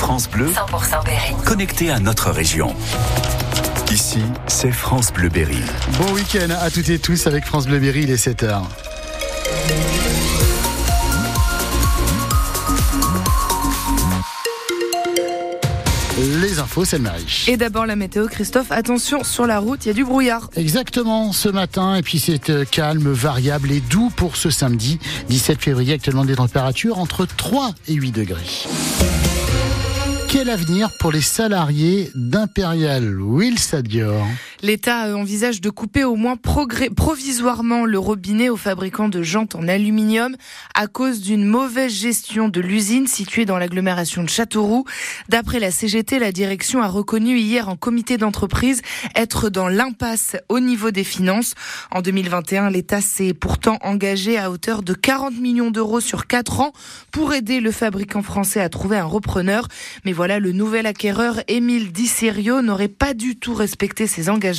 France Bleu, 100% Berry. connecté à notre région. Ici, c'est France Bleu Berry. Bon week-end à toutes et tous avec France Bleu Berry, il est 7h. Les infos, c'est le Marie. Et d'abord la météo, Christophe, attention sur la route, il y a du brouillard. Exactement, ce matin, et puis c'est euh, calme, variable et doux pour ce samedi, 17 février, actuellement des températures entre 3 et 8 degrés. Quel avenir pour les salariés d'Impérial Will Sadior L'État envisage de couper au moins provisoirement le robinet aux fabricants de jantes en aluminium à cause d'une mauvaise gestion de l'usine située dans l'agglomération de Châteauroux. D'après la CGT, la direction a reconnu hier en comité d'entreprise être dans l'impasse au niveau des finances. En 2021, l'État s'est pourtant engagé à hauteur de 40 millions d'euros sur 4 ans pour aider le fabricant français à trouver un repreneur. Mais voilà, le nouvel acquéreur Émile Di Serio n'aurait pas du tout respecté ses engagements.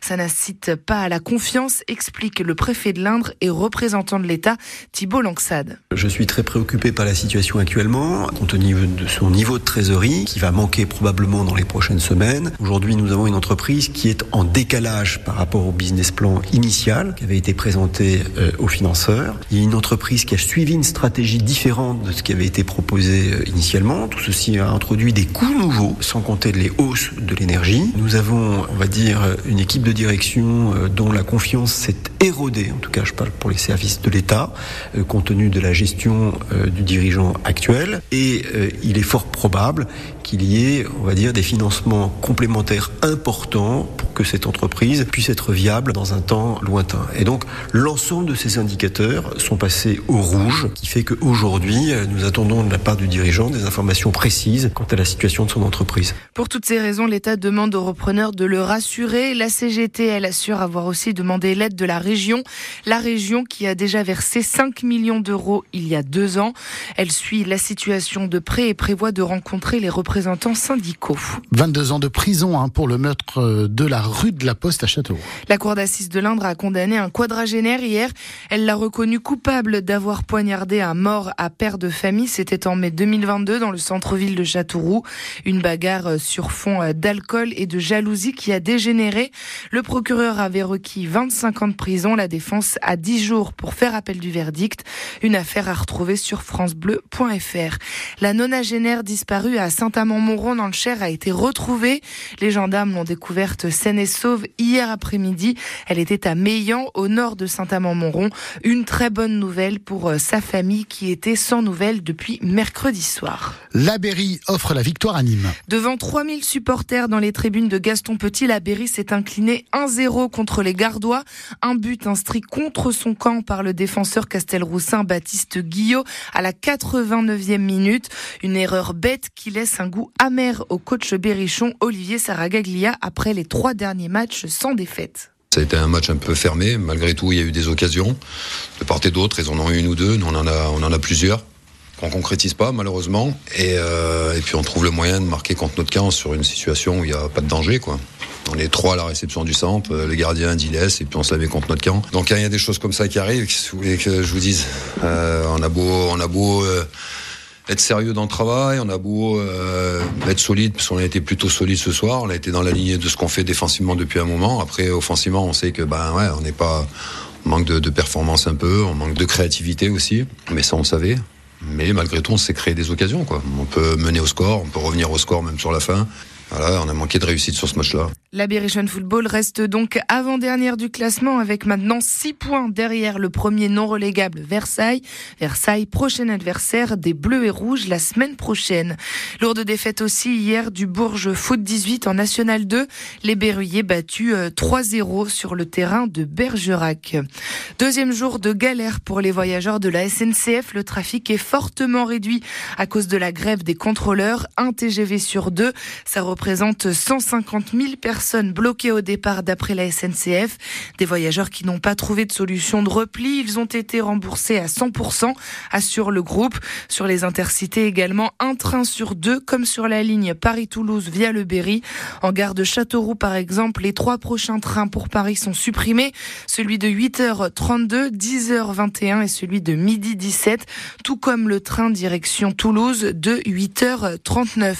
Ça n'incite pas à la confiance, explique le préfet de l'Indre et représentant de l'État, Thibault Langsade. Je suis très préoccupé par la situation actuellement, compte tenu de son niveau de trésorerie, qui va manquer probablement dans les prochaines semaines. Aujourd'hui, nous avons une entreprise qui est en décalage par rapport au business plan initial qui avait été présenté euh, aux financeurs. Il y a une entreprise qui a suivi une stratégie différente de ce qui avait été proposé euh, initialement. Tout ceci a introduit des coûts nouveaux, sans compter les hausses de l'énergie. Nous avons, on va dire, une équipe de direction euh, dont la confiance s'est érodée, en tout cas je parle pour les services de l'État, euh, compte tenu de la gestion euh, du dirigeant actuel. Et euh, il est fort probable qu'il y ait, on va dire, des financements complémentaires importants pour que cette entreprise puisse être viable dans un temps lointain. Et donc l'ensemble de ces indicateurs sont passés au rouge, qui fait qu'aujourd'hui, nous attendons de la part du dirigeant des informations précises quant à la situation de son entreprise. Pour toutes ces raisons, l'État demande aux repreneurs de le rassurer. La CGT, elle assure avoir aussi demandé l'aide de la région. La région qui a déjà versé 5 millions d'euros il y a deux ans. Elle suit la situation de près et prévoit de rencontrer les représentants syndicaux. 22 ans de prison hein, pour le meurtre euh, de la rue de la Poste à Châteauroux. La cour d'assises de l'Indre a condamné un quadragénaire hier. Elle l'a reconnu coupable d'avoir poignardé un mort à père de famille. C'était en mai 2022 dans le centre-ville de Châteauroux. Une bagarre euh, sur fond euh, d'alcool et de jalousie qui a dégénéré. Le procureur avait requis 25 ans de prison. La défense a 10 jours pour faire appel du verdict. Une affaire à retrouver sur francebleu.fr. La nonagénaire disparue à Saint-Amand-Montrond dans le Cher a été retrouvée. Les gendarmes l'ont découverte saine et sauve hier après-midi. Elle était à Meillan, au nord de Saint-Amand-Montrond. Une très bonne nouvelle pour euh, sa famille qui était sans nouvelles depuis mercredi soir. La Berry offre la victoire à Nîmes. Devant 3000 supporters dans les tribunes de Gaston Petit, la Berry s'est inclinée 1-0 contre les Gardois. Un but inscrit contre son camp par le défenseur castelroussin Baptiste Guillot à la 89e minute. Une erreur bête qui laisse un goût amer au coach berrichon Olivier Saragaglia après les trois derniers matchs sans défaite. Ça a été un match un peu fermé. Malgré tout, il y a eu des occasions de part et d'autre. Ils en ont une ou deux. Nous, on en a, plusieurs qu'on concrétise pas, malheureusement. Et, euh, et puis, on trouve le moyen de marquer contre notre camp sur une situation où il n'y a pas de danger, quoi. On est trois à la réception du centre, euh, le gardien laisse, et puis on se la met contre notre camp. Donc, il y a des choses comme ça qui arrivent. Qu'est-ce que je vous dise Euh, On a beau, on a beau être sérieux dans le travail, on a beau euh, être solide, parce qu'on a été plutôt solide ce soir, on a été dans la lignée de ce qu'on fait défensivement depuis un moment. Après, offensivement, on sait que ben ouais, on n'est pas, manque de, de performance un peu, on manque de créativité aussi, mais ça on le savait. Mais malgré tout, on s'est créé des occasions. Quoi. On peut mener au score, on peut revenir au score même sur la fin. Voilà, on a manqué de réussite sur ce match-là. Football reste donc avant-dernière du classement avec maintenant 6 points derrière le premier non relégable Versailles. Versailles, prochain adversaire des Bleus et Rouges la semaine prochaine. Lourde défaite aussi hier du Bourges Foot 18 en National 2. Les Berruyers battus euh, 3-0 sur le terrain de Bergerac. Deuxième jour de galère pour les voyageurs de la SNCF. Le trafic est fortement réduit à cause de la grève des contrôleurs. Un TGV sur deux. Ça représente 150 000 personnes bloquées au départ d'après la SNCF. Des voyageurs qui n'ont pas trouvé de solution de repli. Ils ont été remboursés à 100%, assure le groupe. Sur les intercités également, un train sur deux, comme sur la ligne Paris-Toulouse via le Berry. En gare de Châteauroux, par exemple, les trois prochains trains pour Paris sont supprimés. Celui de 8h32, 10h21 et celui de midi 17, tout comme le train direction Toulouse de 8h39.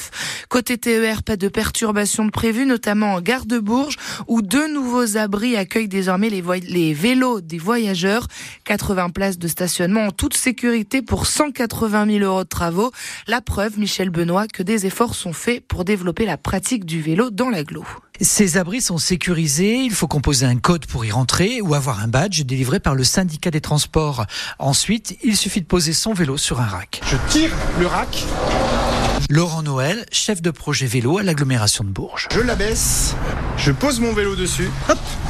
Côté TER, pas de perturbations de prévues, notamment en gare de Bourges, où deux nouveaux abris accueillent désormais les, les vélos des voyageurs. 80 places de stationnement en toute sécurité pour 180 000 euros de travaux. La preuve, Michel Benoît, que des efforts sont faits pour développer la pratique du vélo dans l'agglo. Ces abris sont sécurisés, il faut composer un code pour y rentrer ou avoir un badge délivré par le syndicat des transports. Ensuite, il suffit de poser son vélo sur un rack. Je tire le rack. Laurent Noël, chef de projet vélo à l'agglomération de Bourges. Je l'abaisse, je pose mon vélo dessus,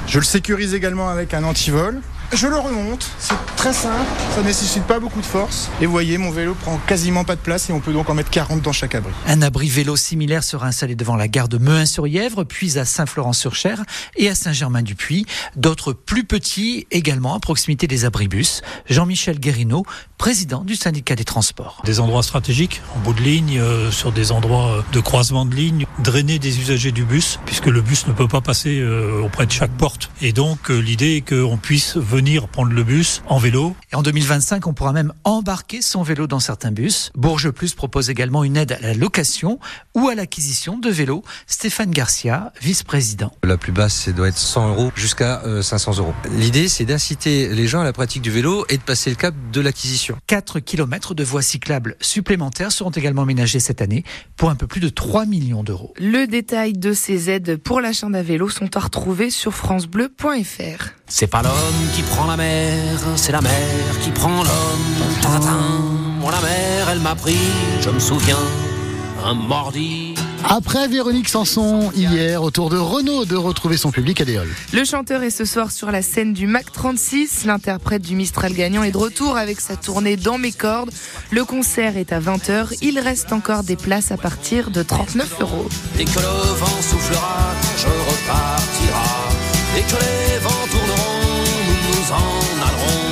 je le sécurise également avec un antivol. Je le remonte, c'est très simple, ça ne nécessite pas beaucoup de force. Et vous voyez, mon vélo prend quasiment pas de place et on peut donc en mettre 40 dans chaque abri. Un abri vélo similaire sera installé devant la gare de Mehun-sur-Yèvre, puis à Saint-Florent-sur-Cher et à Saint-Germain-du-Puy. D'autres plus petits également à proximité des abribus. Jean-Michel Guérino, président du syndicat des transports. Des endroits stratégiques, en bout de ligne, euh, sur des endroits euh, de croisement de ligne, drainer des usagers du bus, puisque le bus ne peut pas passer euh, auprès de chaque porte. Et donc l'idée est qu'on puisse venir prendre le bus en vélo. Et en 2025, on pourra même embarquer son vélo dans certains bus. Bourges Plus propose également une aide à la location ou à l'acquisition de vélos. Stéphane Garcia, vice-président. La plus basse, c'est doit être 100 euros jusqu'à 500 euros. L'idée, c'est d'inciter les gens à la pratique du vélo et de passer le cap de l'acquisition. 4 km de voies cyclables supplémentaires seront également aménagés cette année pour un peu plus de 3 millions d'euros. Le détail de ces aides pour l'achat d'un vélo sont à retrouver sur francebleu.fr. C'est pas l'homme qui prend la mer, c'est la mer qui prend l'homme. Moi la mer, elle m'a pris, je me souviens, un mordi. Après Véronique Sanson, hier, autour de Renault de retrouver son public à Déol. Le chanteur est ce soir sur la scène du Mac 36. L'interprète du Mistral gagnant est de retour avec sa tournée Dans mes cordes. Le concert est à 20h. Il reste encore des places à partir de 39 euros. Dès que le vent soufflera, je repartira. Dès que les vents tourneront, nous nous en allerons.